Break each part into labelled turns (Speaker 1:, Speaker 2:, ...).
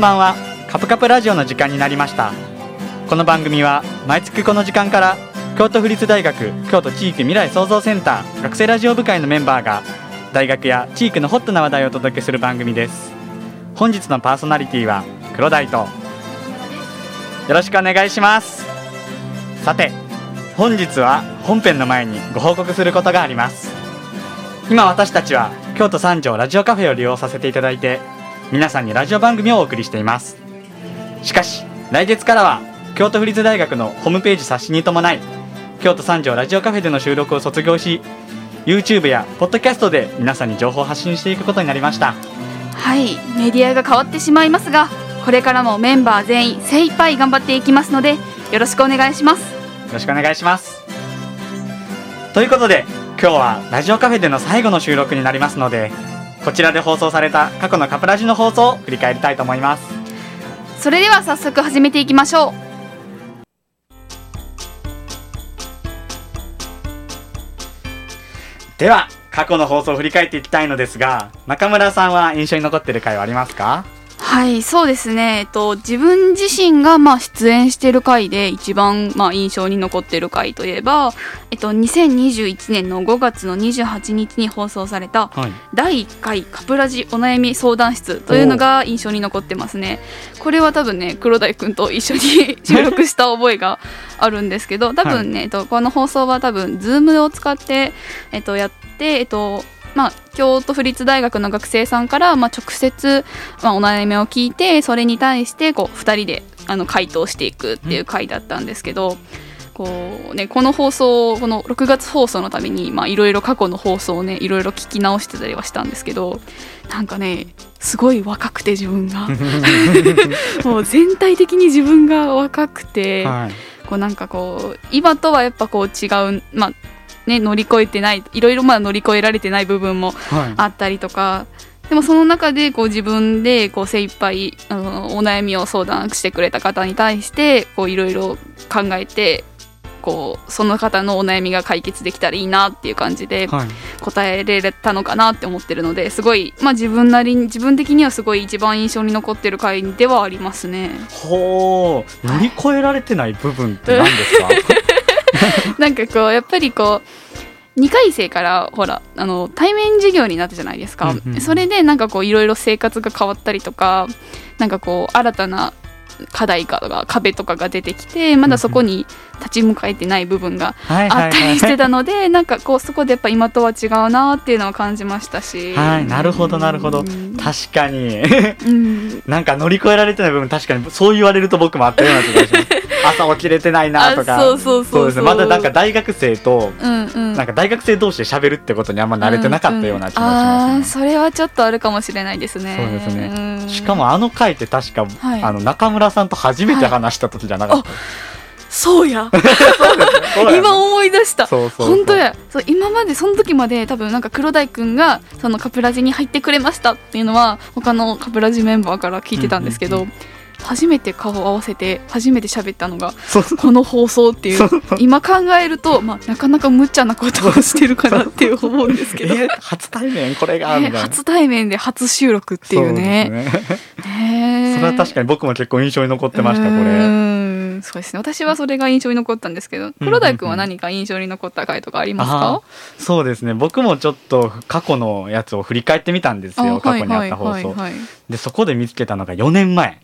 Speaker 1: んばんは。カプカプラジオの時間になりました。この番組は毎月この時間から京都府立大学京都地域未来創造センター学生ラジオ部会のメンバーが大学や地域のホットな話題をお届けする番組です。本日のパーソナリティは黒大と。よろしくお願いします。さて本日は本編の前にご報告することがあります。今私たちは京都三条ラジオカフェを利用させていただいて皆さんにラジオ番組をお送りしています。しかし来月からは京都府立大学のホームページ冊子に伴い京都三条ラジオカフェでの収録を卒業し YouTube やポッドキャストで皆さんに情報を発信していくことになりました。
Speaker 2: はいメディアが変わってしまいますがこれからもメンバー全員精一杯頑張っていきますのでよろしくお願いします。
Speaker 1: よろしくお願いします。ということで今日はラジオカフェでの最後の収録になりますのでこちらで放送された過去のカプラジの放送を振り返りたいと思います。
Speaker 2: それでは早速始めていきましょう。
Speaker 1: では過去の放送を振り返っていきたいのですが中村さんは印象に残っている回はありますか？
Speaker 2: はいそうですね。えっと自分自身がまあ出演している回で一番まあ印象に残っている回といえばえっと2021年の5月の28日に放送された
Speaker 1: はい。
Speaker 2: 第1回カプラジお悩み相談室というのが印象に残ってますね。これは多分ね黒大くんと一緒に 収録した覚えがあるんですけど多分ね、えっと、この放送は多分 Zoom を使って、えっと、やってえっとまあ、京都府立大学の学生さんから、まあ、直接、まあ、お悩みを聞いてそれに対してこう2人であの回答していくっていう回だったんですけど、こうね、この放送この6月放送のためにまあいろいろ過去の放送をねいろいろ聞き直してたりはしたんですけどなんかねすごい若くて自分が。もう全体的に自分が若くて、
Speaker 1: はい。
Speaker 2: こうなんかこう今とはやっぱこう違うまあね乗り越えてないいろいろまだ乗り越えられてない部分も
Speaker 1: はい。
Speaker 2: あったりとかでもその中でこう自分でこう精一杯あのお悩みを相談してくれた方に対してこういろいろ考えてこうその方のお悩みが解決できたらいいなっていう感じで
Speaker 1: はい。
Speaker 2: 答えれたのかなって思ってるのですごい、まあ、自分なりに自分的にはすごい一番印象に残ってる回ではありますね。
Speaker 1: ほう乗り越えられてない部分って何ですか？
Speaker 2: なんかこうやっぱりこう2回生からほらあの対面授業になったじゃないですか、
Speaker 1: うんうん
Speaker 2: それでなんかこういろいろ生活が変わったりとかなんかこう新たな課題とか壁とかが出てきてまだそこに立ち向かえてない部分が
Speaker 1: はい
Speaker 2: あったりして
Speaker 1: た
Speaker 2: たので、なんかこうそこでやっぱ今とは違うなっていうのは感じましたし。
Speaker 1: はいなるほどなるほど。
Speaker 2: うん。
Speaker 1: 確かに。
Speaker 2: うん。
Speaker 1: なんか乗り越えられてない部分確かにそう言われると僕もあったような気がします 朝起きれてないなとか。
Speaker 2: あそうそうそうそう。
Speaker 1: ですね。まだなんか大学生と
Speaker 2: うんうん。
Speaker 1: なんか大学生同士で喋るってことにあんま慣れてなかったような気がしますね、
Speaker 2: それはちょっとあるかもしれないですね。
Speaker 1: そうですね。
Speaker 2: うん。
Speaker 1: しかもあの回って確か、
Speaker 2: はい。
Speaker 1: あの中村さんと初めて話した時じゃなかった、
Speaker 2: そうや。
Speaker 1: そうだよね。
Speaker 2: 今思い出した。
Speaker 1: そうそう
Speaker 2: 本当や。そう今までその時まで多分なんか黒大くんがそのカプラジに入ってくれましたっていうのは他のカプラジメンバーから聞いてたんですけど、
Speaker 1: うんうん
Speaker 2: 初めて顔を合わせて初めて喋ったのがこの放送っていう。今考えると、まあ、なかなか無茶なことをしてるかなっていう思うんですけど、
Speaker 1: え初対面これが？
Speaker 2: 初対面で初収録っていうね。
Speaker 1: そね。
Speaker 2: ね
Speaker 1: それは確かに僕も結構印象に残ってましたこ
Speaker 2: う
Speaker 1: れ
Speaker 2: そうですね。私はそれが印象に残ったんですけど黒大くんは何か印象に残った回とかありますか、
Speaker 1: あそうですね。僕もちょっと過去のやつを振り返ってみたんですよ。
Speaker 2: あ
Speaker 1: 過去にあった放送、でそこで見つけたのが4年前、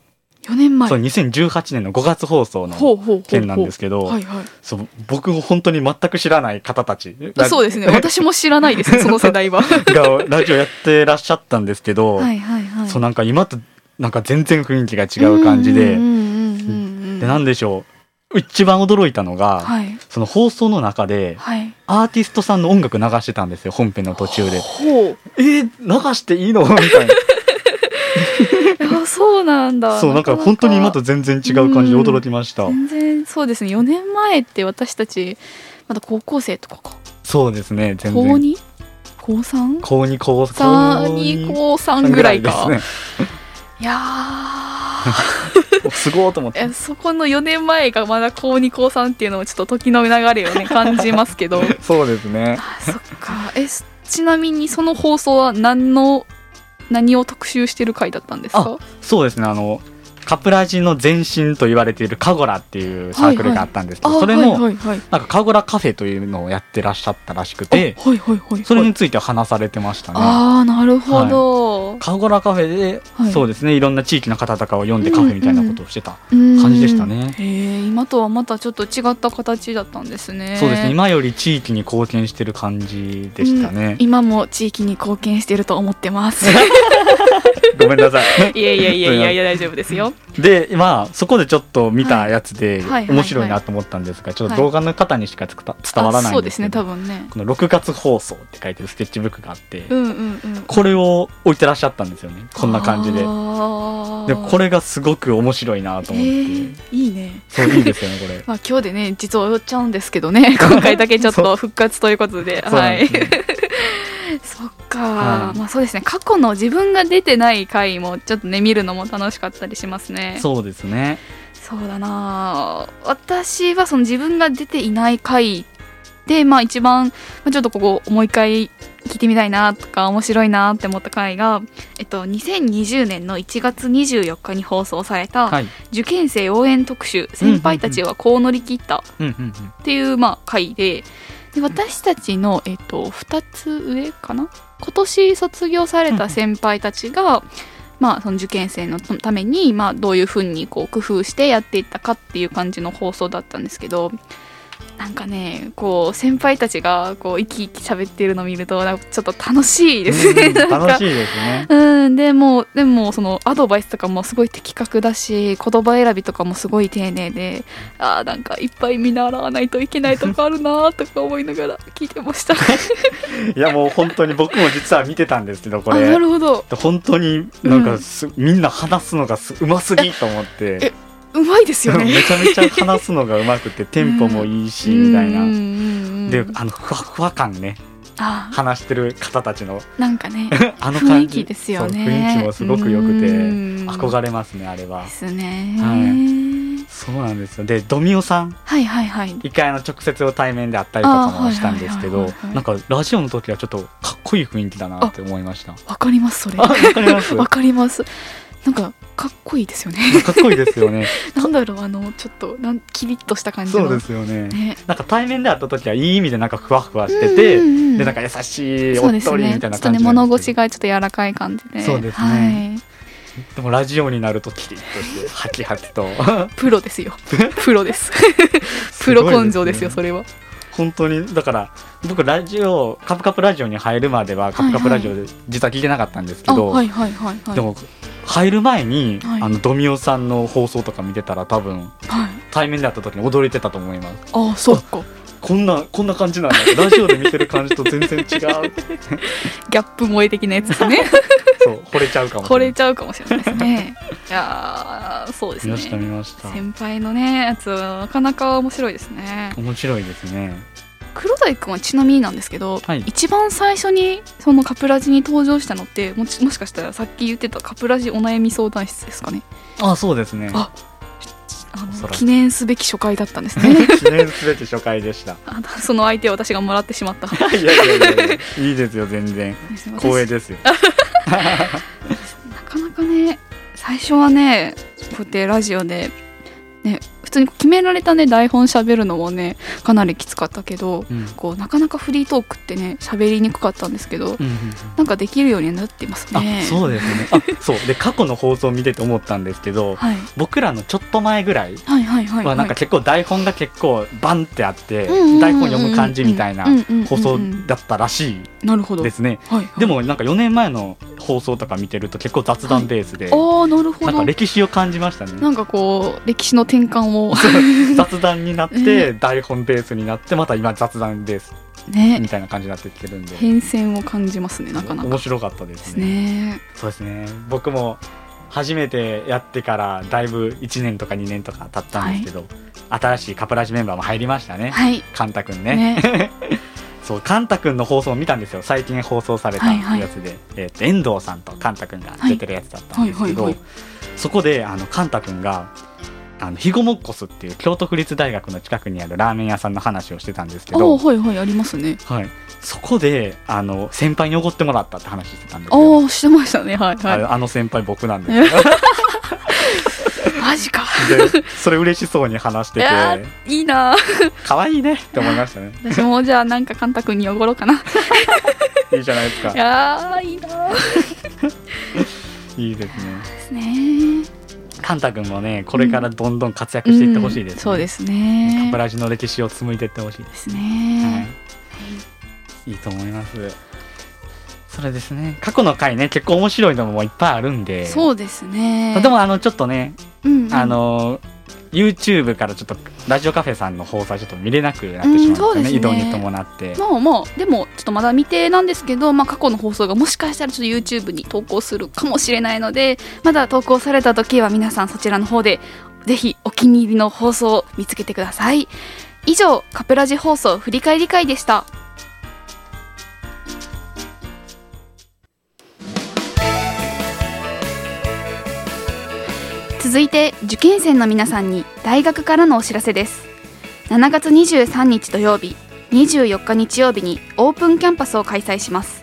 Speaker 2: 4年前。
Speaker 1: そう2018年の5月放送の件なんですけど僕本当に全く知らない方たち。
Speaker 2: そうですね。私も知らないです その世代は。は
Speaker 1: がラジオやってらっしゃったんですけど、
Speaker 2: いはいはい。
Speaker 1: そうなんか今となんか全然雰囲気が違う感じで、でなんでしょう。一番驚いたのが、
Speaker 2: はい。
Speaker 1: その放送の中で
Speaker 2: はい。
Speaker 1: アーティストさんの音楽流してたんですよ本編の途中で。
Speaker 2: ほう。
Speaker 1: えー、流していいの？みたいな。
Speaker 2: あそうなんだ
Speaker 1: そうなんか本当に今と全然違う感じで驚きました。
Speaker 2: 全然そうですね4年前って私たちまだ高校生とかか
Speaker 1: そうですね全
Speaker 2: 高
Speaker 1: 然。
Speaker 2: 2高 3?
Speaker 1: 高2高3
Speaker 2: さ2高3ぐらいか
Speaker 1: ね。
Speaker 2: いや
Speaker 1: すごいと思って。
Speaker 2: そこの4年前がまだ高2高3っていうのもちょっと時の流れをね 感じますけど
Speaker 1: そうですね。
Speaker 2: あそっかえすちなみにその放送は何の何を特集してる回だったんですか？
Speaker 1: そうですね。あのカプラジの前身と言われているカゴラっていうサークルがあったんですけど、それ
Speaker 2: あ
Speaker 1: の、
Speaker 2: はいはいはい。
Speaker 1: なんかカゴラカフェというのをやってらっしゃったらしくて
Speaker 2: あはいはいはい。
Speaker 1: それについて話されてましたね。
Speaker 2: ああなるほど、
Speaker 1: カゴラカフェで、
Speaker 2: はい
Speaker 1: そうですねい。ろんな地域の方とかを呼んでカフェみたいなことをしてた、
Speaker 2: 感
Speaker 1: 感じでしたね。
Speaker 2: へえ今とはまたちょっと違った形だったんですね。
Speaker 1: そうですね今より地域に貢献してる感じでしたね、
Speaker 2: 今も地域に貢献してると思ってます。
Speaker 1: ごめんなさい。
Speaker 2: いやいやいやいやいや大丈夫ですよ
Speaker 1: でまあそこでちょっと見たやつで
Speaker 2: はいはいはい。
Speaker 1: 面白いなと思ったんですがちょっと動画の方にしか伝わらない
Speaker 2: んですね
Speaker 1: ですけど
Speaker 2: 多分ね。
Speaker 1: この6月放送って書いてるスケッチブックがあって、
Speaker 2: うんうんうん。
Speaker 1: これを置いてらっしゃったんですよね。こんな感じで。でこれがすごく面白いなと思って、
Speaker 2: へーいいね。
Speaker 1: そういいですよねこれ。
Speaker 2: まあ今日でね実は終わっちゃうんですけどね。今回だけちょっと復活ということではいそっか、
Speaker 1: はい。
Speaker 2: まあそうですね。過去の自分が出てない回もちょっとね見るのも楽しかったりしますね。
Speaker 1: そうですね。
Speaker 2: そうだな。私はその自分が出ていない回でまあ一番まあちょっとここもう一回聞いてみたいなとか面白いなって思った回が、えっと、2020年の1月24日に放送された
Speaker 1: はい。
Speaker 2: 受験生応援特集「先輩たちはこう乗り切った」っていうまあ回でで私たちの、えっと、2つ上かな？今年卒業された先輩たちが、まあ、その受験生のために、まあ、どういうふうにこう工夫してやっていったかっていう感じの放送だったんですけどなんかねこう先輩たちがこう生き生き喋ってるのを見るとなんかちょっと楽しいですね。
Speaker 1: うん 楽しいですね。
Speaker 2: うん、でもでもそのアドバイスとかもすごい的確だし言葉選びとかもすごい丁寧であーなんかいっぱい見習わないといけないとこあるなーとか思いながら聞いてました。
Speaker 1: いやもう本当に僕も実は見てたんですけどこ
Speaker 2: あ
Speaker 1: れ
Speaker 2: なるほど。
Speaker 1: 本当になんかす、みんな話すのがすうますぎと思って。
Speaker 2: えうまいですよね。
Speaker 1: めちゃめちゃ話すのがうまくて テンポもいいし、みたいな、であのふわふわ感ね。
Speaker 2: あ。
Speaker 1: 話してる方たちの。
Speaker 2: なんかね
Speaker 1: あの感じ。
Speaker 2: 雰囲気ですよね。
Speaker 1: 雰囲気もすごく良くて
Speaker 2: うん。
Speaker 1: 憧れますねあれは。
Speaker 2: ですね、
Speaker 1: はそうなんですよ。でドミオさん。
Speaker 2: はいはいはい。
Speaker 1: 一回あの直接を対面で会ったりとかもしたんですけどなんかラジオの時はちょっとかっこいい雰囲気だなって思いました。
Speaker 2: わかりますそれ。
Speaker 1: あわかります？
Speaker 2: わかりますなんかかっこいいですよね。
Speaker 1: かっこいいですよね。
Speaker 2: なんだろうあのちょっとなんキリッとした感じの。
Speaker 1: そうですよね。
Speaker 2: ね。
Speaker 1: なんか対面で会った時はいい意味でなんかふわふわしてて、
Speaker 2: うんうんうん。
Speaker 1: でなんか優しいおっとりみたいな感じなんですけど
Speaker 2: 物腰がちょっと柔らかい感じで。
Speaker 1: そうですね。でもラジオになるとキリッとしてハキハキと。
Speaker 2: はい、プロですよ。プロです。プロ根性ですよそれは。
Speaker 1: 本当に。だから僕ラジオカプカプラジオに入るまではカプカプラジオで実は聞い。てなかったんですけ
Speaker 2: あ
Speaker 1: ど、
Speaker 2: はいはいはいはい。
Speaker 1: でも入る前に、
Speaker 2: はい。
Speaker 1: あのドミオさんの放送とか見てたら多分
Speaker 2: はい。
Speaker 1: 対面で会った時に驚いてたと思います。
Speaker 2: あそうか。
Speaker 1: こんなこんな感じなんだ。ラジオで見てる感じと全然違う。
Speaker 2: ギャップ萌え的なやつですね。
Speaker 1: そう惚れちゃうかもし
Speaker 2: 惚
Speaker 1: れない。
Speaker 2: れちゃうかもしれないですね。いやーそうですね。
Speaker 1: 見ました見ました。
Speaker 2: 先輩のねやつはなかなか面白いですね。
Speaker 1: 面白いですね
Speaker 2: 黒谷君はちなみになんですけど、
Speaker 1: はい。
Speaker 2: 一番最初にそのカプラジに登場したのってもしもしかしたらさっき言ってたカプラジお悩み相談室ですかね？
Speaker 1: あそうですね。
Speaker 2: あ記念すべき初回だったんですね。
Speaker 1: 記念すべき初回でした。
Speaker 2: あのその相手を私がもらってしまった。
Speaker 1: いやいやいやいいですよ全然。光栄ですよ。
Speaker 2: なかなかね最初はねこうやってラジオでね普通に決められたね台本喋るのもねかなりきつかったけど
Speaker 1: うん。
Speaker 2: こうなかなかフリートークってね喋りにくかったんですけど
Speaker 1: うんうんうん。
Speaker 2: なんかできるようになってます
Speaker 1: あ
Speaker 2: ね
Speaker 1: そうですね。あそう。で過去の放送を見てて思ったんですけど
Speaker 2: はい、
Speaker 1: 僕らのちょっと前ぐらい
Speaker 2: はいはいはいは
Speaker 1: はいなんか結構台本が結構バンってあって
Speaker 2: うんうんうんうん
Speaker 1: 台本読む感じみたいな放送だったらし
Speaker 2: なるほど。
Speaker 1: いですねでもなんか4年前の放送とか見てると結構雑談ベースで
Speaker 2: ああなるほ
Speaker 1: なん
Speaker 2: ど
Speaker 1: か歴史を感じましたね。
Speaker 2: なんかこう歴史の転換を。
Speaker 1: 雑談になって台本ベースになってまた今雑談ベース
Speaker 2: ね。
Speaker 1: みたいな感じになってきてるんで。
Speaker 2: 変遷を感じますねなかなか。
Speaker 1: 面白かったで
Speaker 2: です
Speaker 1: すね。
Speaker 2: ね
Speaker 1: そうですね。僕も初めてやってからだいぶ1年とか2年とか経ったんですけど、新しいカプラジメンバーも入りましたね、
Speaker 2: はい。
Speaker 1: カンタくんね。
Speaker 2: ね
Speaker 1: そうカンタくんの放送を見たんですよ。最近放送された
Speaker 2: はいはい。
Speaker 1: やつで、えーと遠藤さんとカンタくんが出てるやつだったんですけど、
Speaker 2: はいはいはい。はい
Speaker 1: そこであのカンタくんがあのヒゴモッコスっていう京都府立大学の近くにあるラーメン屋さんの話をしてたんですけ
Speaker 2: あ
Speaker 1: ど、
Speaker 2: はいはいありますね。
Speaker 1: はい、そこであの先輩におごってもらったって話してたんですよ。
Speaker 2: ああしてましたね。はい
Speaker 1: あ
Speaker 2: は
Speaker 1: あの先輩僕なんですけど。
Speaker 2: い マジか。
Speaker 1: でそれ嬉しそうに話してて。
Speaker 2: いいいな。
Speaker 1: 可愛いね。って思いましたね。
Speaker 2: 私もじゃあなんかカンタ君におごろうかな。い
Speaker 1: いいじゃないですか。
Speaker 2: やーいいなー。
Speaker 1: いいですね。
Speaker 2: ですね。
Speaker 1: カンタ君もねこれからどんどん活躍していってほしいです、ね。
Speaker 2: うんそうです
Speaker 1: カ
Speaker 2: ね
Speaker 1: プラジの歴史を紡いでいってほしいで、
Speaker 2: ですすね、
Speaker 1: はい、いいと思います。それですね。過去の回ね結構面白いのもいっぱいあるんで。
Speaker 2: そうですね。
Speaker 1: でもあのちょっとね、
Speaker 2: うんうん。
Speaker 1: あの YouTube からちょっとラジオカフェさんの放送はちょっと見れなくなってしまうんでね,、
Speaker 2: うんね。
Speaker 1: 移動に伴って、
Speaker 2: まあまあでもちょっとまだ未定なんですけど、まあ、過去の放送がもしかしたらちょっと YouTube に投稿するかもしれないのでまだ投稿された時は皆さんそちらの方でぜひお気に入りの放送を見つけてください。以上カプラジ放送振り返り会でした続いて受験生の皆さんに大学からのお知らせです。7月23日土曜日24日日曜日にオープンキャンパスを開催します。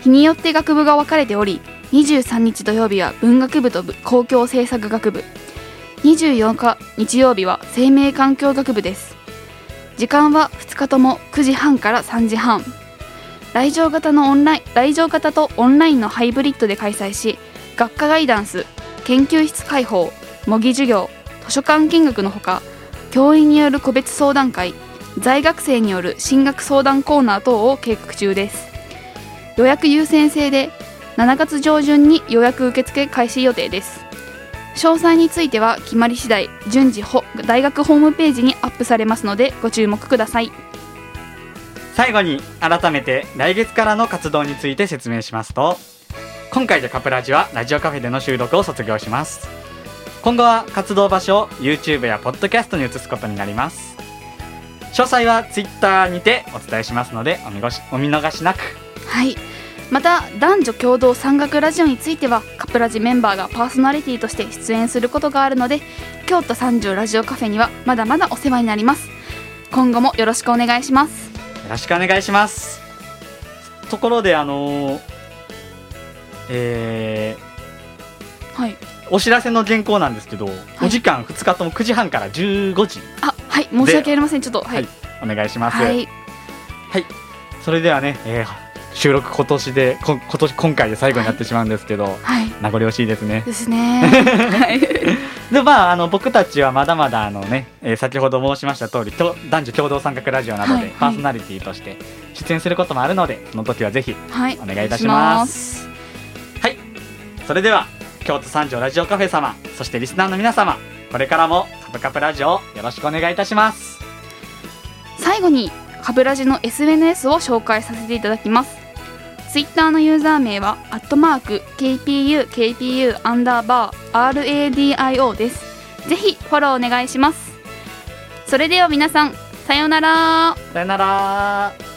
Speaker 2: 日によって学部が分かれており23日土曜日は文学部と部公共政策学部。24日日曜日は生命環境学部です。時間は2日とも9時半から3時半。来場型のオンライン来場型とオンラインのハイブリッドで開催し学科ガイダンス研究室開放模擬授業図書館見学のほか教員による個別相談会在学生による進学相談コーナー等を計画中です。予約優先制で7月上旬に予約受付開始予定です。詳細については決まり次第順次ほ大学ホームページにアップされますのでご注目ください。
Speaker 1: 最後に改めて来月からの活動について説明しますと今回でカプラジはラジオカフェでの収録を卒業します。今後は活動場所を YouTube や Podcast に移すことになります。詳細は Twitter にてお伝えしますのでお見ごしお見逃しなく。
Speaker 2: はい。また男女共同山岳ラジオについてはカプラジメンバーがパーソナリティとして出演することがあるので京都三条ラジオカフェにはまだまだお世話になります。今後もよろしくお願いします。
Speaker 1: よろしくお願いします。ところであのーえ
Speaker 2: はい。
Speaker 1: ーお知らせの原稿なんですけど、
Speaker 2: い。
Speaker 1: お時間2日とも9時半から15時。
Speaker 2: あはい申し訳ありません。ちょっとはい。
Speaker 1: お願いします、
Speaker 2: はい。
Speaker 1: それではね、えー収録今年でこ今年今回で最後になってしまうんですけど、
Speaker 2: はい。
Speaker 1: 名残惜しいですね。
Speaker 2: ですね。はい。
Speaker 1: でまああの僕たちはまだまだあのね、えー先ほど申しました通りきょ男女共同参画ラジオなど
Speaker 2: はいはい。
Speaker 1: でパーソナリティとして出演することもあるので、その時はぜひ
Speaker 2: はい。
Speaker 1: お願いいたします。はいそれでは京都三条ラジオカフェ様そしてリスナーの皆様これからもカプカプラジオをよろしくお願いいたします。
Speaker 2: 最後にカブラジの SNS を紹介させていただきます。ツイッターのユーザー名はアットマーク KPU KPU アンダーバー RADIO です。ぜひフォローお願いします。それでは皆さんさようなら。
Speaker 1: さよなら